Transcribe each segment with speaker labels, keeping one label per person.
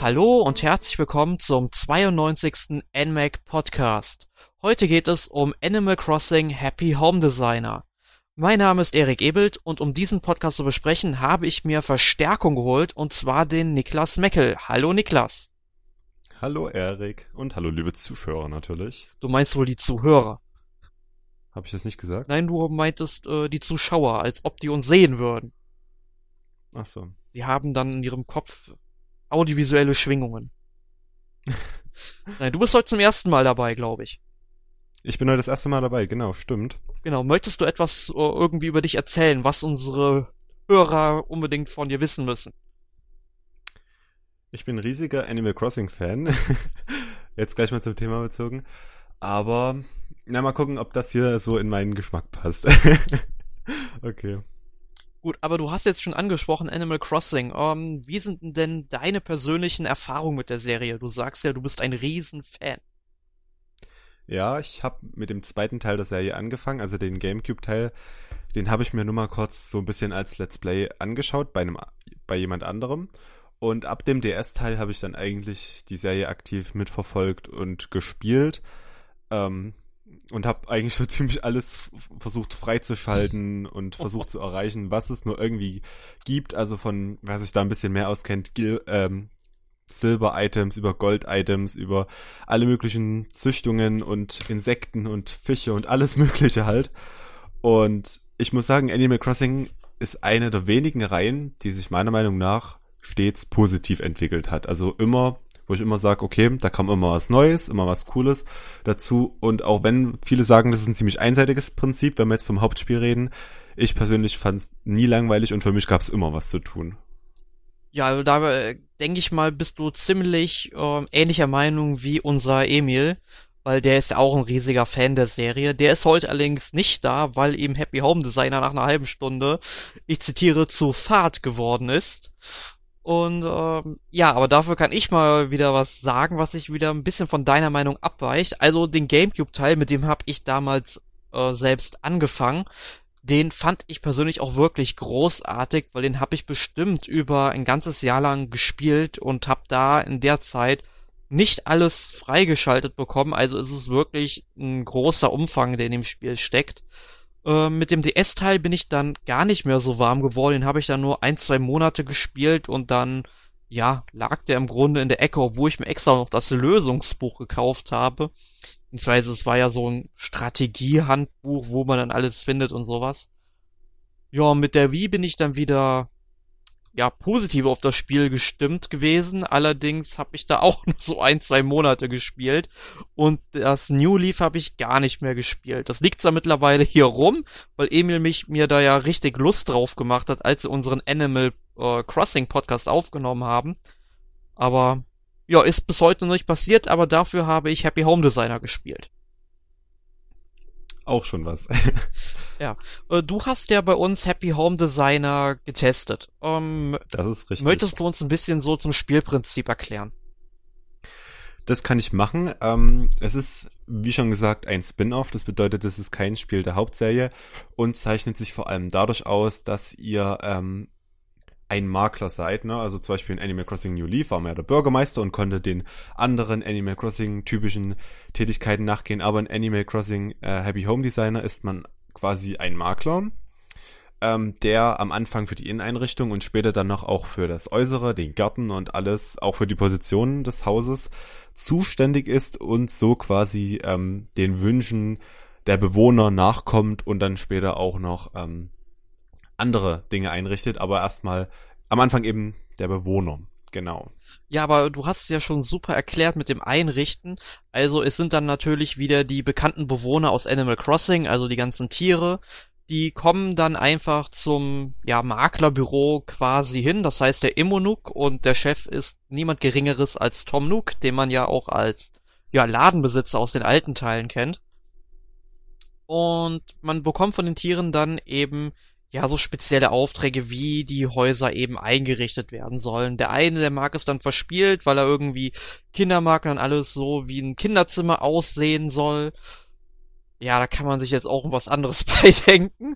Speaker 1: Hallo und herzlich willkommen zum 92. NMAC Podcast. Heute geht es um Animal Crossing Happy Home Designer. Mein Name ist Erik Ebelt und um diesen Podcast zu besprechen, habe ich mir Verstärkung geholt und zwar den Niklas Meckel. Hallo Niklas.
Speaker 2: Hallo Erik und hallo liebe Zuschauer natürlich.
Speaker 1: Du meinst wohl die Zuhörer?
Speaker 2: Habe ich das nicht gesagt?
Speaker 1: Nein, du meintest äh, die Zuschauer, als ob die uns sehen würden.
Speaker 2: Ach so.
Speaker 1: Sie haben dann in ihrem Kopf audiovisuelle Schwingungen. Nein, du bist heute zum ersten Mal dabei, glaube ich.
Speaker 2: Ich bin heute das erste Mal dabei, genau, stimmt.
Speaker 1: Genau, möchtest du etwas äh, irgendwie über dich erzählen, was unsere Hörer unbedingt von dir wissen müssen?
Speaker 2: Ich bin riesiger Animal Crossing Fan. Jetzt gleich mal zum Thema bezogen. Aber, na, mal gucken, ob das hier so in meinen Geschmack passt. okay.
Speaker 1: Gut, aber du hast jetzt schon angesprochen Animal Crossing. Ähm, wie sind denn deine persönlichen Erfahrungen mit der Serie? Du sagst ja, du bist ein Riesenfan.
Speaker 2: Ja, ich habe mit dem zweiten Teil der Serie angefangen, also den GameCube-Teil. Den habe ich mir nur mal kurz so ein bisschen als Let's Play angeschaut bei einem bei jemand anderem. Und ab dem DS-Teil habe ich dann eigentlich die Serie aktiv mitverfolgt und gespielt. Ähm, und habe eigentlich so ziemlich alles versucht freizuschalten und versucht zu erreichen, was es nur irgendwie gibt. Also von, wer sich da ein bisschen mehr auskennt, Gil ähm, Silber-Items, über Gold-Items, über alle möglichen Züchtungen und Insekten und Fische und alles Mögliche halt. Und ich muss sagen, Animal Crossing ist eine der wenigen Reihen, die sich meiner Meinung nach stets positiv entwickelt hat. Also immer wo ich immer sage, okay, da kam immer was Neues, immer was Cooles dazu. Und auch wenn viele sagen, das ist ein ziemlich einseitiges Prinzip, wenn wir jetzt vom Hauptspiel reden, ich persönlich fand es nie langweilig und für mich gab es immer was zu tun.
Speaker 1: Ja, also da äh, denke ich mal, bist du ziemlich äh, ähnlicher Meinung wie unser Emil, weil der ist ja auch ein riesiger Fan der Serie. Der ist heute allerdings nicht da, weil ihm Happy Home Designer nach einer halben Stunde, ich zitiere, zu fad geworden ist. Und ähm, ja, aber dafür kann ich mal wieder was sagen, was sich wieder ein bisschen von deiner Meinung abweicht. Also den GameCube-Teil, mit dem habe ich damals äh, selbst angefangen. Den fand ich persönlich auch wirklich großartig, weil den habe ich bestimmt über ein ganzes Jahr lang gespielt und habe da in der Zeit nicht alles freigeschaltet bekommen. Also es ist wirklich ein großer Umfang, der in dem Spiel steckt. Äh, mit dem DS-Teil bin ich dann gar nicht mehr so warm geworden. Den habe ich dann nur ein, zwei Monate gespielt und dann, ja, lag der im Grunde in der Ecke, obwohl ich mir extra noch das Lösungsbuch gekauft habe. Beziehungsweise es war ja so ein Strategiehandbuch, wo man dann alles findet und sowas. Ja, mit der Wii bin ich dann wieder ja, positiv auf das Spiel gestimmt gewesen. Allerdings habe ich da auch nur so ein, zwei Monate gespielt. Und das New Leaf habe ich gar nicht mehr gespielt. Das liegt zwar mittlerweile hier rum, weil Emil mich mir da ja richtig Lust drauf gemacht hat, als wir unseren Animal äh, Crossing Podcast aufgenommen haben. Aber ja, ist bis heute noch nicht passiert, aber dafür habe ich Happy Home Designer gespielt.
Speaker 2: Auch schon was.
Speaker 1: ja. Äh, du hast ja bei uns Happy Home Designer getestet.
Speaker 2: Ähm, das ist richtig.
Speaker 1: Möchtest du uns ein bisschen so zum Spielprinzip erklären?
Speaker 2: Das kann ich machen. Ähm, es ist, wie schon gesagt, ein Spin-off. Das bedeutet, es ist kein Spiel der Hauptserie und zeichnet sich vor allem dadurch aus, dass ihr ähm, ein Makler seid, ne? Also zum Beispiel in Animal Crossing New Leaf war man ja der Bürgermeister und konnte den anderen Animal Crossing typischen Tätigkeiten nachgehen, aber in Animal Crossing äh, Happy Home Designer ist man quasi ein Makler, ähm, der am Anfang für die Inneneinrichtung und später dann noch auch für das Äußere, den Garten und alles, auch für die Positionen des Hauses zuständig ist und so quasi ähm, den Wünschen der Bewohner nachkommt und dann später auch noch ähm, andere Dinge einrichtet, aber erstmal am Anfang eben der Bewohner. Genau.
Speaker 1: Ja, aber du hast es ja schon super erklärt mit dem Einrichten. Also es sind dann natürlich wieder die bekannten Bewohner aus Animal Crossing, also die ganzen Tiere. Die kommen dann einfach zum ja, Maklerbüro quasi hin. Das heißt der Immonuk und der Chef ist niemand Geringeres als Tom Nook, den man ja auch als ja, Ladenbesitzer aus den alten Teilen kennt. Und man bekommt von den Tieren dann eben ja, so spezielle Aufträge, wie die Häuser eben eingerichtet werden sollen. Der eine, der mag es dann verspielt, weil er irgendwie Kinder mag und dann alles so wie ein Kinderzimmer aussehen soll. Ja, da kann man sich jetzt auch was anderes beidenken.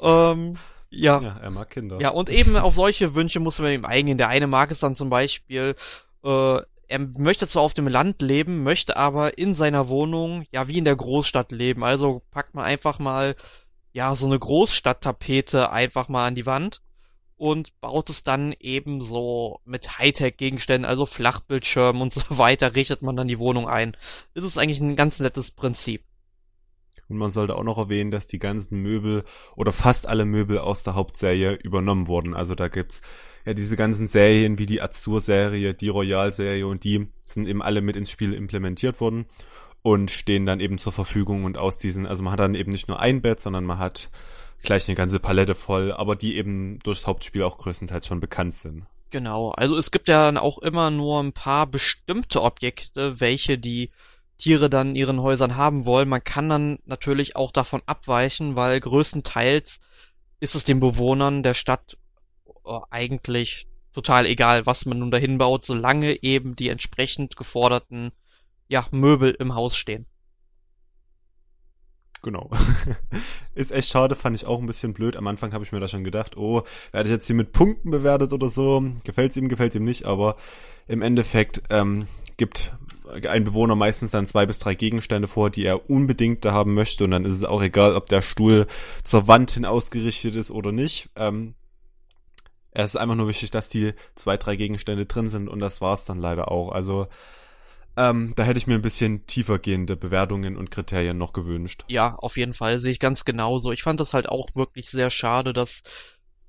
Speaker 1: Ähm, ja.
Speaker 2: Ja, er mag Kinder.
Speaker 1: Ja, und eben auf solche Wünsche muss man eben eingehen. Der eine mag es dann zum Beispiel, Äh, er möchte zwar auf dem Land leben, möchte aber in seiner Wohnung, ja, wie in der Großstadt leben. Also packt man einfach mal, ja, so eine Großstadttapete einfach mal an die Wand und baut es dann eben so mit Hightech-Gegenständen, also Flachbildschirmen und so weiter, richtet man dann die Wohnung ein. Das ist eigentlich ein ganz nettes Prinzip.
Speaker 2: Und man sollte auch noch erwähnen, dass die ganzen Möbel oder fast alle Möbel aus der Hauptserie übernommen wurden. Also da gibt's ja diese ganzen Serien wie die Azur-Serie, die Royal-Serie und die sind eben alle mit ins Spiel implementiert worden und stehen dann eben zur Verfügung und aus diesen, also man hat dann eben nicht nur ein Bett, sondern man hat gleich eine ganze Palette voll, aber die eben durchs Hauptspiel auch größtenteils schon bekannt sind.
Speaker 1: Genau, also es gibt ja dann auch immer nur ein paar bestimmte Objekte, welche die Tiere dann in ihren Häusern haben wollen. Man kann dann natürlich auch davon abweichen, weil größtenteils ist es den Bewohnern der Stadt äh, eigentlich total egal, was man nun dahin baut, solange eben die entsprechend geforderten ja, Möbel im Haus stehen.
Speaker 2: Genau. ist echt schade, fand ich auch ein bisschen blöd. Am Anfang habe ich mir da schon gedacht, oh, werde ich jetzt hier mit Punkten bewertet oder so? Gefällt's ihm, gefällt ihm nicht, aber im Endeffekt ähm, gibt ein Bewohner meistens dann zwei bis drei Gegenstände vor, die er unbedingt da haben möchte und dann ist es auch egal, ob der Stuhl zur Wand hin ausgerichtet ist oder nicht. Ähm, es ist einfach nur wichtig, dass die zwei, drei Gegenstände drin sind und das war's dann leider auch. Also ähm, da hätte ich mir ein bisschen tiefergehende Bewertungen und Kriterien noch gewünscht.
Speaker 1: Ja, auf jeden Fall sehe ich ganz genauso. Ich fand das halt auch wirklich sehr schade, dass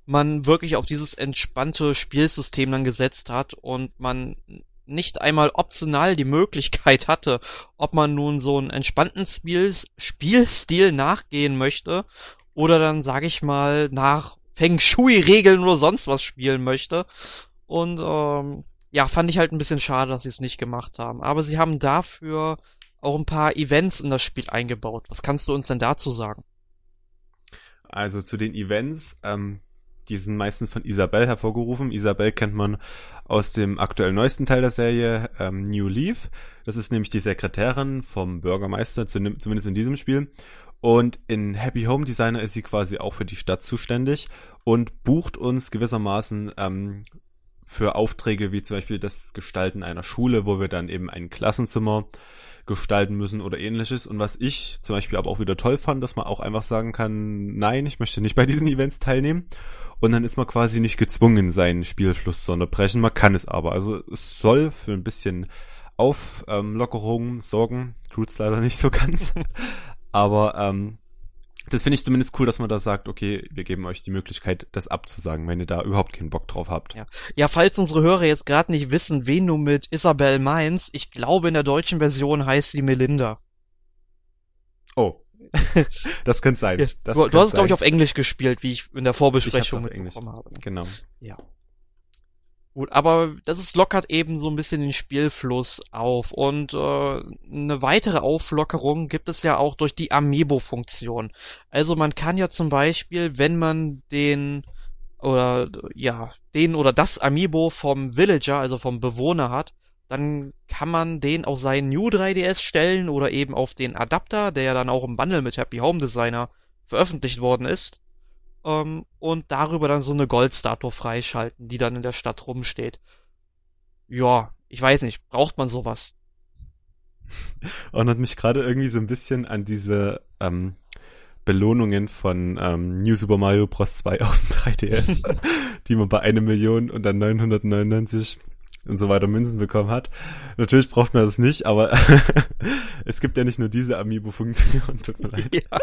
Speaker 1: man wirklich auf dieses entspannte Spielsystem dann gesetzt hat und man nicht einmal optional die Möglichkeit hatte, ob man nun so einen entspannten Spiel, Spielstil nachgehen möchte oder dann, sag ich mal, nach Feng Shui-Regeln oder sonst was spielen möchte. Und ähm, ja, fand ich halt ein bisschen schade, dass sie es nicht gemacht haben. Aber sie haben dafür auch ein paar Events in das Spiel eingebaut. Was kannst du uns denn dazu sagen?
Speaker 2: Also zu den Events, ähm, die sind meistens von Isabel hervorgerufen. Isabel kennt man aus dem aktuell neuesten Teil der Serie, ähm, New Leaf. Das ist nämlich die Sekretärin vom Bürgermeister, zumindest in diesem Spiel. Und in Happy Home Designer ist sie quasi auch für die Stadt zuständig und bucht uns gewissermaßen ähm, für Aufträge wie zum Beispiel das Gestalten einer Schule, wo wir dann eben ein Klassenzimmer gestalten müssen oder ähnliches. Und was ich zum Beispiel aber auch wieder toll fand, dass man auch einfach sagen kann, nein, ich möchte nicht bei diesen Events teilnehmen. Und dann ist man quasi nicht gezwungen, seinen Spielfluss zu unterbrechen. Man kann es aber. Also es soll für ein bisschen Auflockerung ähm, sorgen. Tut's leider nicht so ganz. aber ähm, das finde ich zumindest cool, dass man da sagt, okay, wir geben euch die Möglichkeit, das abzusagen, wenn ihr da überhaupt keinen Bock drauf habt.
Speaker 1: Ja, ja falls unsere Hörer jetzt gerade nicht wissen, wen du mit Isabel meinst, ich glaube in der deutschen Version heißt sie Melinda.
Speaker 2: Oh. das könnte sein.
Speaker 1: Das du, du hast es, glaube ich, auf Englisch gespielt, wie ich in der Vorbesprechung
Speaker 2: mitbekommen habe. Genau.
Speaker 1: Ja. Gut, aber das ist lockert eben so ein bisschen den Spielfluss auf und äh, eine weitere Auflockerung gibt es ja auch durch die Amiibo-Funktion. Also man kann ja zum Beispiel, wenn man den oder ja den oder das Amiibo vom Villager, also vom Bewohner hat, dann kann man den auf seinen New 3DS stellen oder eben auf den Adapter, der ja dann auch im Bundle mit Happy Home Designer veröffentlicht worden ist ähm, und darüber dann so eine Goldstatue freischalten, die dann in der Stadt rumsteht. Ja, ich weiß nicht, braucht man sowas?
Speaker 2: Erinnert mich gerade irgendwie so ein bisschen an diese ähm, Belohnungen von ähm, New Super Mario Bros. 2 auf dem 3DS, die man bei einer Million und dann 999 und so weiter Münzen bekommen hat. Natürlich braucht man das nicht, aber es gibt ja nicht nur diese Amiibo-Funktion, tut mir leid.
Speaker 1: Ja,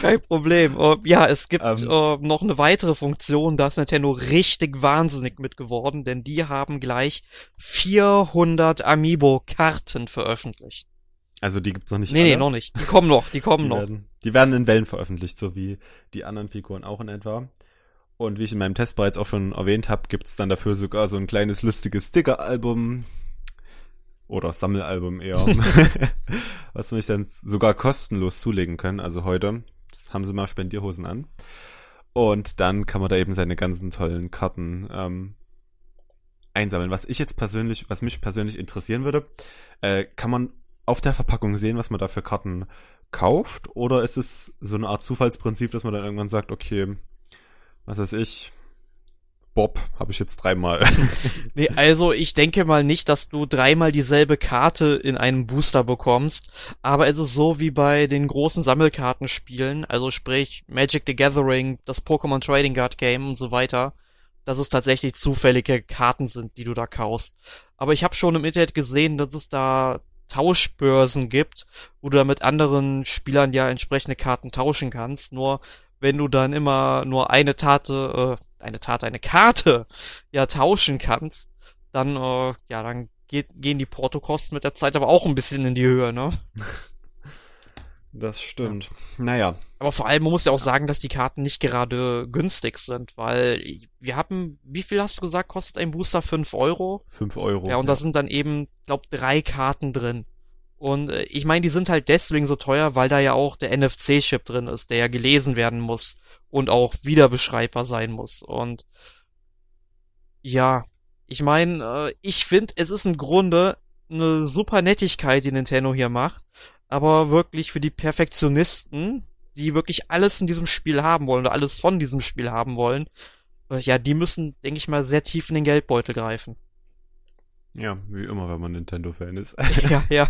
Speaker 1: kein Problem. Uh, ja, es gibt um, ähm. uh, noch eine weitere Funktion, da ist Nintendo richtig wahnsinnig mit geworden, denn die haben gleich 400 Amiibo-Karten veröffentlicht.
Speaker 2: Also die gibt's noch nicht
Speaker 1: Nee, alle. nee, noch nicht. Die kommen noch, die kommen
Speaker 2: die
Speaker 1: noch.
Speaker 2: Werden, die werden in Wellen veröffentlicht, so wie die anderen Figuren auch in etwa. Und wie ich in meinem Test bereits auch schon erwähnt habe, gibt's dann dafür sogar so ein kleines lustiges Sticker-Album oder Sammelalbum eher, was man sich dann sogar kostenlos zulegen können. Also heute haben sie mal Spendierhosen an. Und dann kann man da eben seine ganzen tollen Karten ähm, einsammeln. Was ich jetzt persönlich, was mich persönlich interessieren würde, äh, kann man auf der Verpackung sehen, was man da für Karten kauft? Oder ist es so eine Art Zufallsprinzip, dass man dann irgendwann sagt, okay, was weiß ich, Bob habe ich jetzt dreimal.
Speaker 1: nee, also ich denke mal nicht, dass du dreimal dieselbe Karte in einem Booster bekommst, aber es ist so wie bei den großen Sammelkartenspielen, also sprich Magic the Gathering, das Pokémon Trading Card Game und so weiter, dass es tatsächlich zufällige Karten sind, die du da kaufst. Aber ich habe schon im Internet gesehen, dass es da Tauschbörsen gibt, wo du da mit anderen Spielern ja entsprechende Karten tauschen kannst. Nur wenn du dann immer nur eine Tate, äh, eine Tat, eine Karte ja tauschen kannst, dann, äh, ja, dann geht, gehen die Portokosten mit der Zeit aber auch ein bisschen in die Höhe, ne?
Speaker 2: Das stimmt. Ja. Naja.
Speaker 1: Aber vor allem, man muss ja auch sagen, dass die Karten nicht gerade günstig sind, weil wir haben, wie viel hast du gesagt, kostet ein Booster? 5 Euro?
Speaker 2: 5 Euro.
Speaker 1: Ja, und ja. da sind dann eben, glaub, drei Karten drin. Und äh, ich meine, die sind halt deswegen so teuer, weil da ja auch der NFC-Chip drin ist, der ja gelesen werden muss und auch wiederbeschreibbar sein muss. Und ja, ich meine, äh, ich finde, es ist im Grunde eine super Nettigkeit, die Nintendo hier macht, aber wirklich für die Perfektionisten, die wirklich alles in diesem Spiel haben wollen oder alles von diesem Spiel haben wollen, äh, ja, die müssen, denke ich mal, sehr tief in den Geldbeutel greifen.
Speaker 2: Ja, wie immer, wenn man Nintendo-Fan ist.
Speaker 1: ja, ja.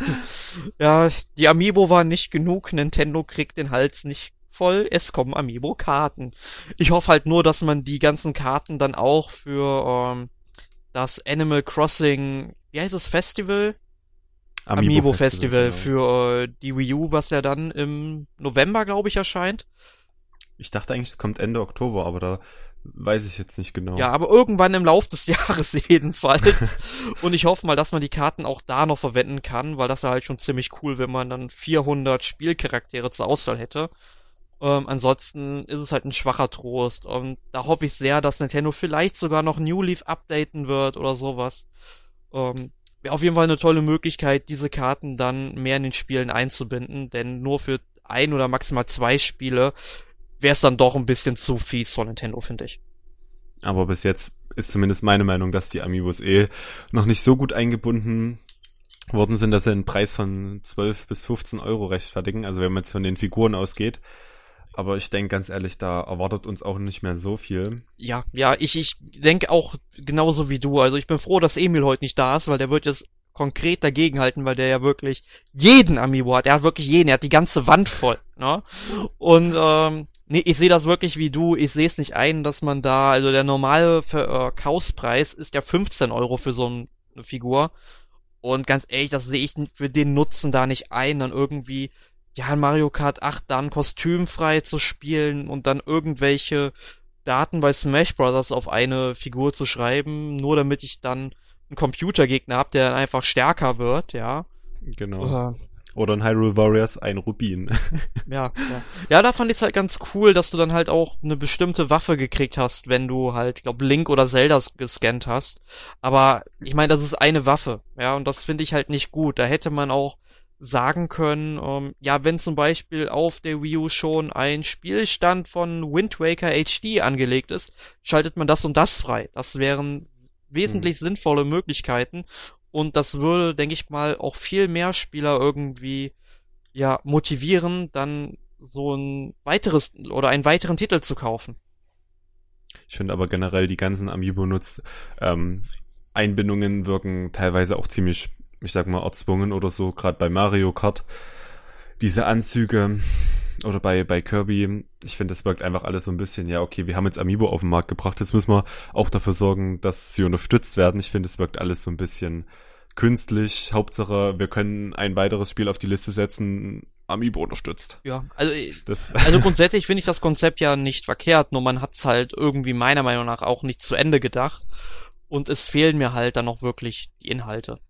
Speaker 1: Ja, die Amiibo waren nicht genug, Nintendo kriegt den Hals nicht voll, es kommen Amiibo-Karten. Ich hoffe halt nur, dass man die ganzen Karten dann auch für ähm, das Animal Crossing, wie heißt das Festival? Amiibo, Amiibo Festival, Festival genau. für äh, die Wii U, was ja dann im November, glaube ich, erscheint.
Speaker 2: Ich dachte eigentlich, es kommt Ende Oktober, aber da Weiß ich jetzt nicht genau.
Speaker 1: Ja, aber irgendwann im Lauf des Jahres jedenfalls. und ich hoffe mal, dass man die Karten auch da noch verwenden kann, weil das wäre halt schon ziemlich cool, wenn man dann 400 Spielcharaktere zur Auswahl hätte. Ähm, ansonsten ist es halt ein schwacher Trost. Und da hoffe ich sehr, dass Nintendo vielleicht sogar noch New Leaf updaten wird oder sowas. Ähm, wäre auf jeden Fall eine tolle Möglichkeit, diese Karten dann mehr in den Spielen einzubinden, denn nur für ein oder maximal zwei Spiele wäre es dann doch ein bisschen zu fies von Nintendo, finde ich.
Speaker 2: Aber bis jetzt ist zumindest meine Meinung, dass die Amiibos eh noch nicht so gut eingebunden worden sind, dass sie einen Preis von 12 bis 15 Euro rechtfertigen. Also wenn man jetzt von den Figuren ausgeht. Aber ich denke ganz ehrlich, da erwartet uns auch nicht mehr so viel.
Speaker 1: Ja, ja, ich, ich denke auch genauso wie du. Also ich bin froh, dass Emil heute nicht da ist, weil der wird jetzt konkret dagegenhalten, weil der ja wirklich jeden Amiibo hat. Er hat wirklich jeden, er hat die ganze Wand voll. Ne? Und ähm, Nee, ich sehe das wirklich wie du. Ich sehe es nicht ein, dass man da, also der normale Verkaufspreis ist ja 15 Euro für so eine Figur. Und ganz ehrlich, das sehe ich für den Nutzen da nicht ein, dann irgendwie, ja, in Mario Kart 8 dann kostümfrei zu spielen und dann irgendwelche Daten bei Smash Bros. auf eine Figur zu schreiben, nur damit ich dann einen Computergegner hab, der dann einfach stärker wird, ja.
Speaker 2: Genau. Äh, oder in Hyrule Warriors ein Rubin.
Speaker 1: ja, ja. Ja, da fand ich halt ganz cool, dass du dann halt auch eine bestimmte Waffe gekriegt hast, wenn du halt, glaub, Link oder Zelda gescannt hast. Aber ich meine, das ist eine Waffe, ja, und das finde ich halt nicht gut. Da hätte man auch sagen können, ähm, ja, wenn zum Beispiel auf der Wii U schon ein Spielstand von Wind Waker HD angelegt ist, schaltet man das und das frei. Das wären wesentlich hm. sinnvolle Möglichkeiten und das würde, denke ich mal, auch viel mehr Spieler irgendwie ja motivieren, dann so ein weiteres oder einen weiteren Titel zu kaufen.
Speaker 2: Ich finde aber generell die ganzen Amiibo-Nutz ähm, Einbindungen wirken teilweise auch ziemlich, ich sag mal, erzwungen oder so, gerade bei Mario Kart. Diese Anzüge oder bei, bei Kirby, ich finde, das wirkt einfach alles so ein bisschen, ja, okay, wir haben jetzt Amiibo auf den Markt gebracht, jetzt müssen wir auch dafür sorgen, dass sie unterstützt werden. Ich finde, es wirkt alles so ein bisschen künstlich. Hauptsache, wir können ein weiteres Spiel auf die Liste setzen, Amiibo unterstützt.
Speaker 1: Ja, also, das also grundsätzlich finde ich das Konzept ja nicht verkehrt, nur man hat es halt irgendwie meiner Meinung nach auch nicht zu Ende gedacht. Und es fehlen mir halt dann noch wirklich die Inhalte.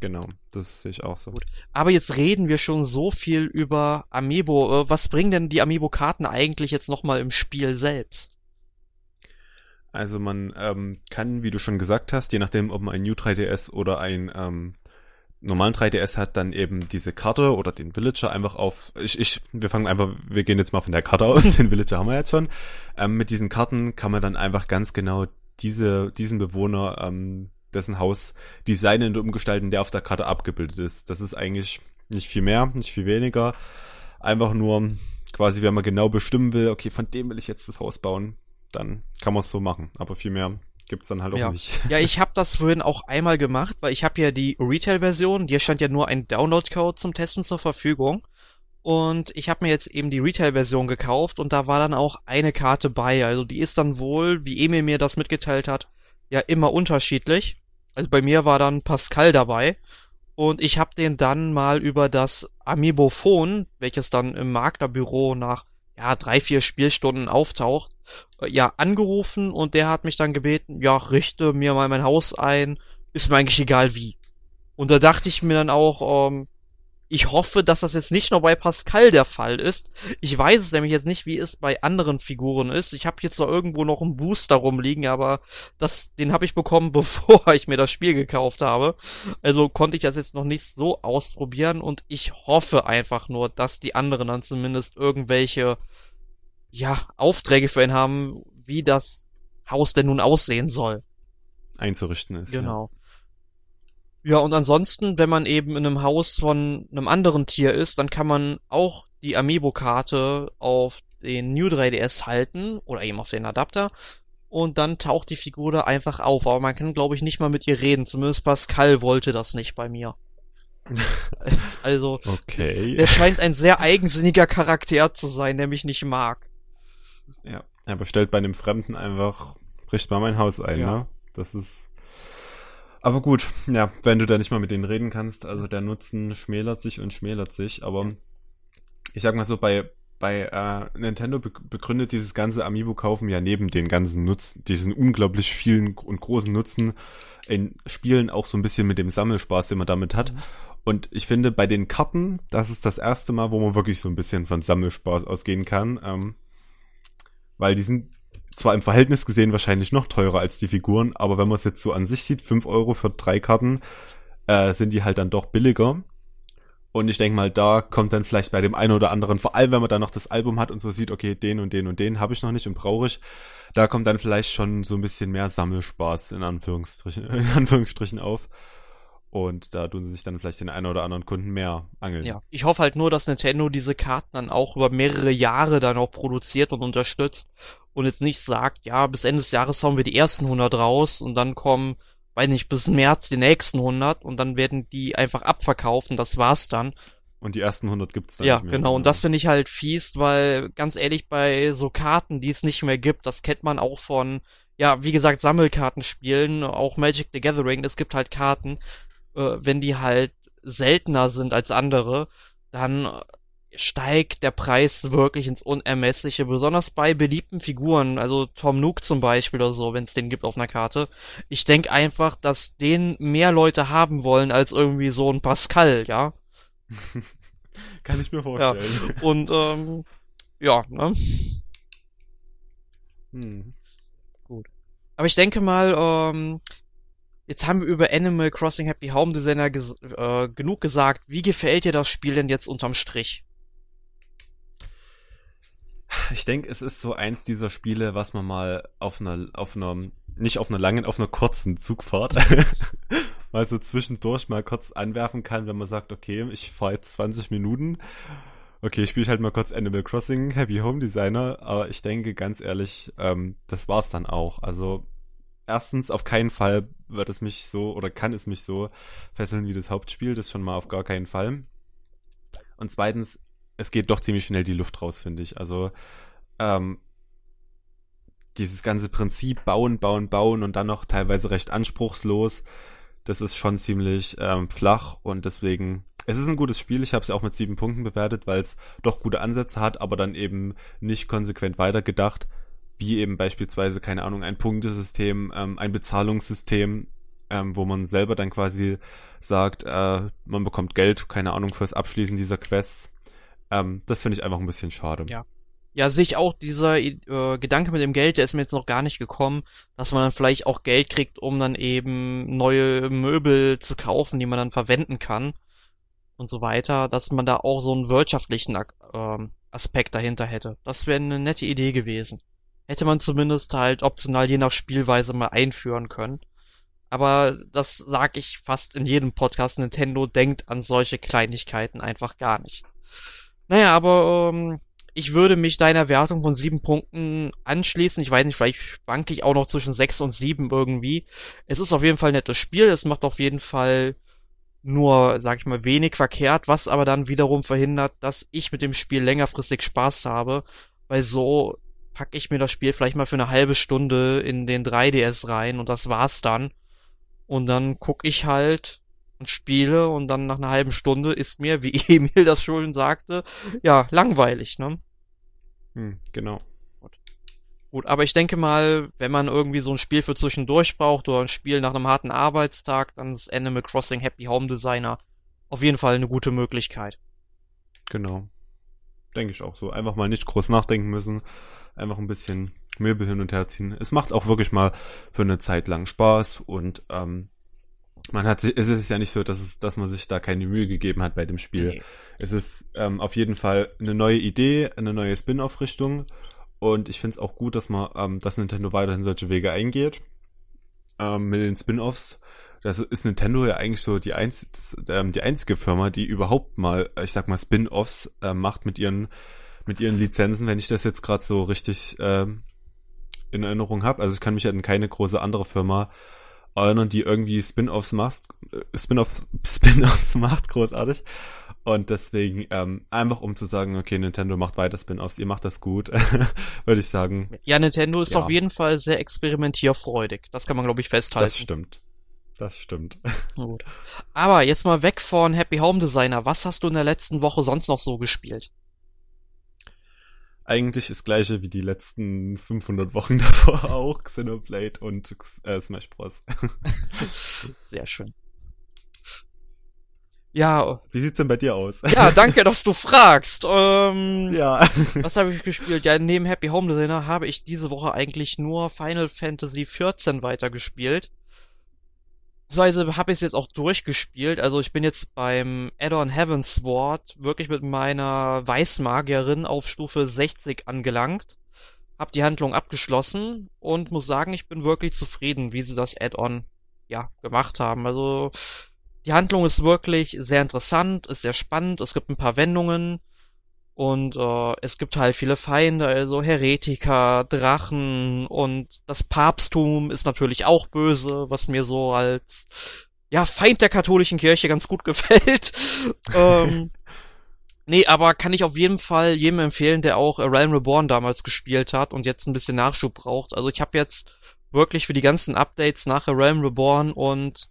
Speaker 2: Genau, das sehe ich auch so. Gut.
Speaker 1: Aber jetzt reden wir schon so viel über Amiibo. Äh, was bringen denn die Amiibo-Karten eigentlich jetzt nochmal im Spiel selbst?
Speaker 2: Also man ähm, kann, wie du schon gesagt hast, je nachdem, ob man ein New 3DS oder ein ähm, normalen 3DS hat, dann eben diese Karte oder den Villager einfach auf. Ich, ich, wir fangen einfach, wir gehen jetzt mal von der Karte aus, den Villager haben wir jetzt schon. Ähm, mit diesen Karten kann man dann einfach ganz genau diese, diesen Bewohner, ähm, dessen Haus designen und umgestalten, der auf der Karte abgebildet ist. Das ist eigentlich nicht viel mehr, nicht viel weniger. Einfach nur quasi, wenn man genau bestimmen will, okay, von dem will ich jetzt das Haus bauen, dann kann man es so machen. Aber viel mehr gibt's dann halt auch
Speaker 1: ja.
Speaker 2: nicht.
Speaker 1: Ja, ich habe das vorhin auch einmal gemacht, weil ich habe ja die Retail-Version, dir stand ja nur ein Download-Code zum Testen zur Verfügung. Und ich habe mir jetzt eben die Retail-Version gekauft und da war dann auch eine Karte bei. Also die ist dann wohl, wie Emil mir das mitgeteilt hat, ja immer unterschiedlich. Also bei mir war dann Pascal dabei. Und ich habe den dann mal über das Amiibo-Phone, welches dann im Maklerbüro nach ja, drei, vier Spielstunden auftaucht, äh, ja, angerufen und der hat mich dann gebeten, ja, richte mir mal mein Haus ein, ist mir eigentlich egal wie. Und da dachte ich mir dann auch, ähm, ich hoffe, dass das jetzt nicht nur bei Pascal der Fall ist. Ich weiß es nämlich jetzt nicht, wie es bei anderen Figuren ist. Ich habe jetzt noch irgendwo noch einen Booster rumliegen, aber das, den habe ich bekommen, bevor ich mir das Spiel gekauft habe. Also konnte ich das jetzt noch nicht so ausprobieren und ich hoffe einfach nur, dass die anderen dann zumindest irgendwelche, ja, Aufträge für ihn haben, wie das Haus denn nun aussehen soll.
Speaker 2: Einzurichten ist.
Speaker 1: Genau. Ja, und ansonsten, wenn man eben in einem Haus von einem anderen Tier ist, dann kann man auch die Amiibo-Karte auf den New 3DS halten oder eben auf den Adapter und dann taucht die Figur da einfach auf. Aber man kann, glaube ich, nicht mal mit ihr reden. Zumindest Pascal wollte das nicht bei mir. also,
Speaker 2: Okay.
Speaker 1: er scheint ein sehr eigensinniger Charakter zu sein, der mich nicht mag.
Speaker 2: Ja. Er bestellt bei einem Fremden einfach, bricht mal mein Haus ein,
Speaker 1: Ja.
Speaker 2: ne? Das ist. Aber gut, ja, wenn du da nicht mal mit denen reden kannst, also der Nutzen schmälert sich und schmälert sich, aber ich sag mal so, bei, bei äh, Nintendo be begründet dieses ganze Amiibo-Kaufen ja neben den ganzen Nutzen, diesen unglaublich vielen und großen Nutzen in Spielen auch so ein bisschen mit dem Sammelspaß, den man damit hat. Und ich finde, bei den Karten, das ist das erste Mal, wo man wirklich so ein bisschen von Sammelspaß ausgehen kann. Ähm, weil die sind zwar im Verhältnis gesehen wahrscheinlich noch teurer als die Figuren, aber wenn man es jetzt so an sich sieht, fünf Euro für drei Karten, äh, sind die halt dann doch billiger. Und ich denke mal, da kommt dann vielleicht bei dem einen oder anderen, vor allem wenn man dann noch das Album hat und so sieht, okay, den und den und den habe ich noch nicht und brauche ich, da kommt dann vielleicht schon so ein bisschen mehr Sammelspaß in Anführungsstrichen, in Anführungsstrichen auf. Und da tun sie sich dann vielleicht den einen oder anderen Kunden mehr angeln.
Speaker 1: Ja, ich hoffe halt nur, dass Nintendo diese Karten dann auch über mehrere Jahre dann auch produziert und unterstützt und jetzt nicht sagt, ja, bis Ende des Jahres hauen wir die ersten 100 raus und dann kommen, weiß nicht, bis März die nächsten 100 und dann werden die einfach abverkauft und das war's dann.
Speaker 2: Und die ersten 100 gibt's dann
Speaker 1: Ja,
Speaker 2: nicht mehr.
Speaker 1: genau, und das finde ich halt fies, weil ganz ehrlich, bei so Karten, die es nicht mehr gibt, das kennt man auch von, ja, wie gesagt, Sammelkartenspielen, auch Magic the Gathering, es gibt halt Karten, wenn die halt seltener sind als andere, dann äh, steigt der Preis wirklich ins Unermessliche, besonders bei beliebten Figuren, also Tom Nook zum Beispiel oder so, wenn es den gibt auf einer Karte. Ich denke einfach, dass den mehr Leute haben wollen als irgendwie so ein Pascal, ja.
Speaker 2: Kann ich mir vorstellen.
Speaker 1: Und ähm, ja, ne?
Speaker 2: Hm.
Speaker 1: Aber ich denke mal, ähm, jetzt haben wir über Animal Crossing Happy Home Designer ges äh, genug gesagt. Wie gefällt dir das Spiel denn jetzt unterm Strich?
Speaker 2: Ich denke, es ist so eins dieser Spiele, was man mal auf einer, auf einer, nicht auf einer langen, auf einer kurzen Zugfahrt mal so zwischendurch mal kurz anwerfen kann, wenn man sagt, okay, ich fahre jetzt 20 Minuten. Okay, ich spiele halt mal kurz Animal Crossing, Happy Home Designer, aber ich denke ganz ehrlich, ähm, das war's dann auch. Also erstens, auf keinen Fall wird es mich so oder kann es mich so fesseln wie das Hauptspiel, das schon mal auf gar keinen Fall. Und zweitens, es geht doch ziemlich schnell die Luft raus, finde ich. Also ähm, dieses ganze Prinzip bauen, bauen, bauen und dann noch teilweise recht anspruchslos, das ist schon ziemlich ähm, flach und deswegen, es ist ein gutes Spiel. Ich habe es auch mit sieben Punkten bewertet, weil es doch gute Ansätze hat, aber dann eben nicht konsequent weitergedacht, wie eben beispielsweise, keine Ahnung, ein Punktesystem, ähm, ein Bezahlungssystem, ähm, wo man selber dann quasi sagt, äh, man bekommt Geld, keine Ahnung, fürs Abschließen dieser Quests. Ähm, das finde ich einfach ein bisschen schade.
Speaker 1: Ja. Ja, sehe ich auch, dieser äh, Gedanke mit dem Geld, der ist mir jetzt noch gar nicht gekommen, dass man dann vielleicht auch Geld kriegt, um dann eben neue Möbel zu kaufen, die man dann verwenden kann und so weiter, dass man da auch so einen wirtschaftlichen ähm, Aspekt dahinter hätte. Das wäre eine nette Idee gewesen. Hätte man zumindest halt optional je nach Spielweise mal einführen können. Aber das sag ich fast in jedem Podcast. Nintendo denkt an solche Kleinigkeiten einfach gar nicht. Naja, aber ähm, ich würde mich deiner Wertung von sieben Punkten anschließen. Ich weiß nicht, vielleicht schwanke ich auch noch zwischen sechs und sieben irgendwie. Es ist auf jeden Fall ein nettes Spiel. Es macht auf jeden Fall nur, sag ich mal, wenig verkehrt, was aber dann wiederum verhindert, dass ich mit dem Spiel längerfristig Spaß habe, weil so packe ich mir das Spiel vielleicht mal für eine halbe Stunde in den 3DS rein und das war's dann. Und dann guck ich halt und spiele und dann nach einer halben Stunde ist mir, wie Emil das schon sagte, ja, langweilig, ne?
Speaker 2: Hm, genau.
Speaker 1: Gut, aber ich denke mal, wenn man irgendwie so ein Spiel für zwischendurch braucht oder ein Spiel nach einem harten Arbeitstag, dann ist Animal Crossing Happy Home Designer auf jeden Fall eine gute Möglichkeit.
Speaker 2: Genau. Denke ich auch so. Einfach mal nicht groß nachdenken müssen. Einfach ein bisschen Möbel hin und her ziehen. Es macht auch wirklich mal für eine Zeit lang Spaß und ähm, man hat es ist ja nicht so, dass es, dass man sich da keine Mühe gegeben hat bei dem Spiel. Nee. Es ist ähm, auf jeden Fall eine neue Idee, eine neue Spin-off-Richtung und ich finde es auch gut, dass man, ähm, dass Nintendo weiterhin solche Wege eingeht. Ähm, mit den Spin-offs. Das ist Nintendo ja eigentlich so die, einz ähm, die einzige Firma, die überhaupt mal, ich sag mal, Spin-offs äh, macht mit ihren, mit ihren Lizenzen, wenn ich das jetzt gerade so richtig ähm, in Erinnerung habe. Also ich kann mich an keine große andere Firma erinnern, die irgendwie Spin-offs macht, äh, Spin-offs, Spin-offs macht, großartig. Und deswegen, ähm, einfach um zu sagen, okay, Nintendo macht weiter Spin-offs, ihr macht das gut, würde ich sagen.
Speaker 1: Ja, Nintendo ist ja. auf jeden Fall sehr experimentierfreudig. Das kann man, glaube ich, festhalten.
Speaker 2: Das stimmt. Das stimmt.
Speaker 1: Gut. Aber jetzt mal weg von Happy Home Designer. Was hast du in der letzten Woche sonst noch so gespielt?
Speaker 2: Eigentlich das gleiche wie die letzten 500 Wochen davor auch. Xenoblade und äh, Smash Bros.
Speaker 1: Sehr schön. Ja.
Speaker 2: Wie sieht's denn bei dir aus?
Speaker 1: Ja, danke, dass du fragst. Ähm,
Speaker 2: ja.
Speaker 1: Was habe ich gespielt? Ja, neben Happy Home Designer habe ich diese Woche eigentlich nur Final Fantasy XIV weitergespielt. Beziehungsweise habe ich es jetzt auch durchgespielt. Also ich bin jetzt beim Add-on Heavensward wirklich mit meiner Weißmagierin auf Stufe 60 angelangt. Hab die Handlung abgeschlossen und muss sagen, ich bin wirklich zufrieden, wie sie das Add-on ja gemacht haben. Also die Handlung ist wirklich sehr interessant, ist sehr spannend, es gibt ein paar Wendungen und äh, es gibt halt viele Feinde, also Heretiker, Drachen und das Papsttum ist natürlich auch böse, was mir so als ja Feind der katholischen Kirche ganz gut gefällt. ähm, nee, aber kann ich auf jeden Fall jedem empfehlen, der auch Realm Reborn damals gespielt hat und jetzt ein bisschen Nachschub braucht. Also ich habe jetzt wirklich für die ganzen Updates nach Realm Reborn und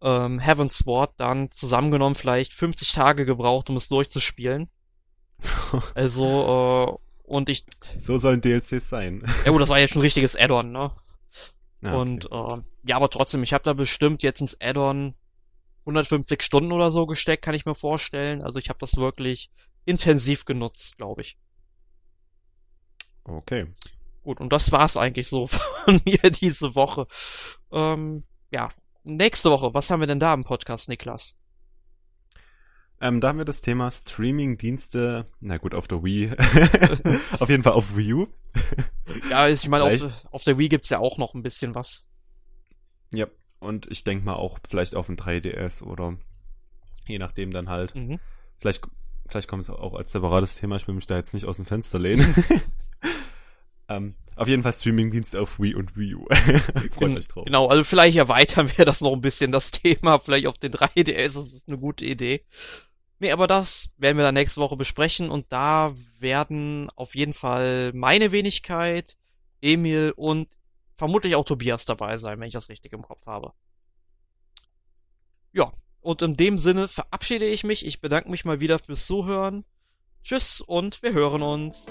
Speaker 1: ähm, Heaven's Sword dann zusammengenommen vielleicht 50 Tage gebraucht, um es durchzuspielen. also, äh, und ich.
Speaker 2: So sollen DLCs sein.
Speaker 1: ja gut, das war ja schon ein richtiges Add-on, ne? Ah, okay. Und äh, ja, aber trotzdem, ich habe da bestimmt jetzt ins Add-on 150 Stunden oder so gesteckt, kann ich mir vorstellen. Also ich habe das wirklich intensiv genutzt, glaube ich.
Speaker 2: Okay.
Speaker 1: Gut, und das war's eigentlich so von mir diese Woche. Ähm, ja, nächste Woche, was haben wir denn da im Podcast, Niklas?
Speaker 2: Ähm, da haben wir das Thema Streaming-Dienste, na gut, auf der Wii. auf jeden Fall auf Wii U.
Speaker 1: ja, ich meine, auf, auf, der Wii gibt's ja auch noch ein bisschen was.
Speaker 2: Ja, und ich denke mal auch vielleicht auf ein 3DS oder je nachdem dann halt. Mhm. Vielleicht, vielleicht kommt es auch als separates Thema, ich will mich da jetzt nicht aus dem Fenster lehnen. Ähm, auf jeden Fall Streamingdienst auf Wii und Wii U. Freut euch drauf.
Speaker 1: Genau, also vielleicht erweitern wir das noch ein bisschen, das Thema, vielleicht auf den 3DS, das ist eine gute Idee. Nee, aber das werden wir dann nächste Woche besprechen und da werden auf jeden Fall meine Wenigkeit, Emil und vermutlich auch Tobias dabei sein, wenn ich das richtig im Kopf habe. Ja, und in dem Sinne verabschiede ich mich. Ich bedanke mich mal wieder fürs Zuhören. Tschüss und wir hören uns.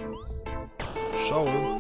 Speaker 2: Ciao.